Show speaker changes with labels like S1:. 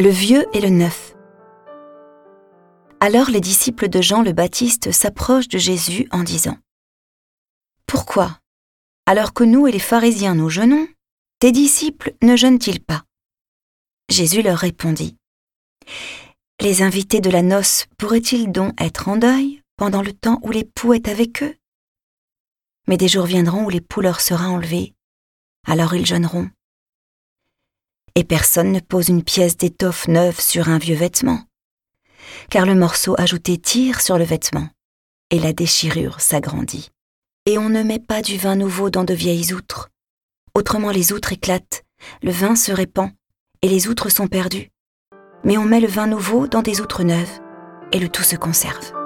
S1: Le vieux et le neuf. Alors les disciples de Jean le Baptiste s'approchent de Jésus en disant Pourquoi, alors que nous et les pharisiens nous jeûnons, tes disciples ne jeûnent-ils pas? Jésus leur répondit Les invités de la noce pourraient-ils donc être en deuil pendant le temps où l'époux est avec eux? Mais des jours viendront où l'époux leur sera enlevé, alors ils jeûneront et personne ne pose une pièce d'étoffe neuve sur un vieux vêtement, car le morceau ajouté tire sur le vêtement, et la déchirure s'agrandit. Et on ne met pas du vin nouveau dans de vieilles outres, autrement les outres éclatent, le vin se répand, et les outres sont perdues. Mais on met le vin nouveau dans des outres neuves, et le tout se conserve.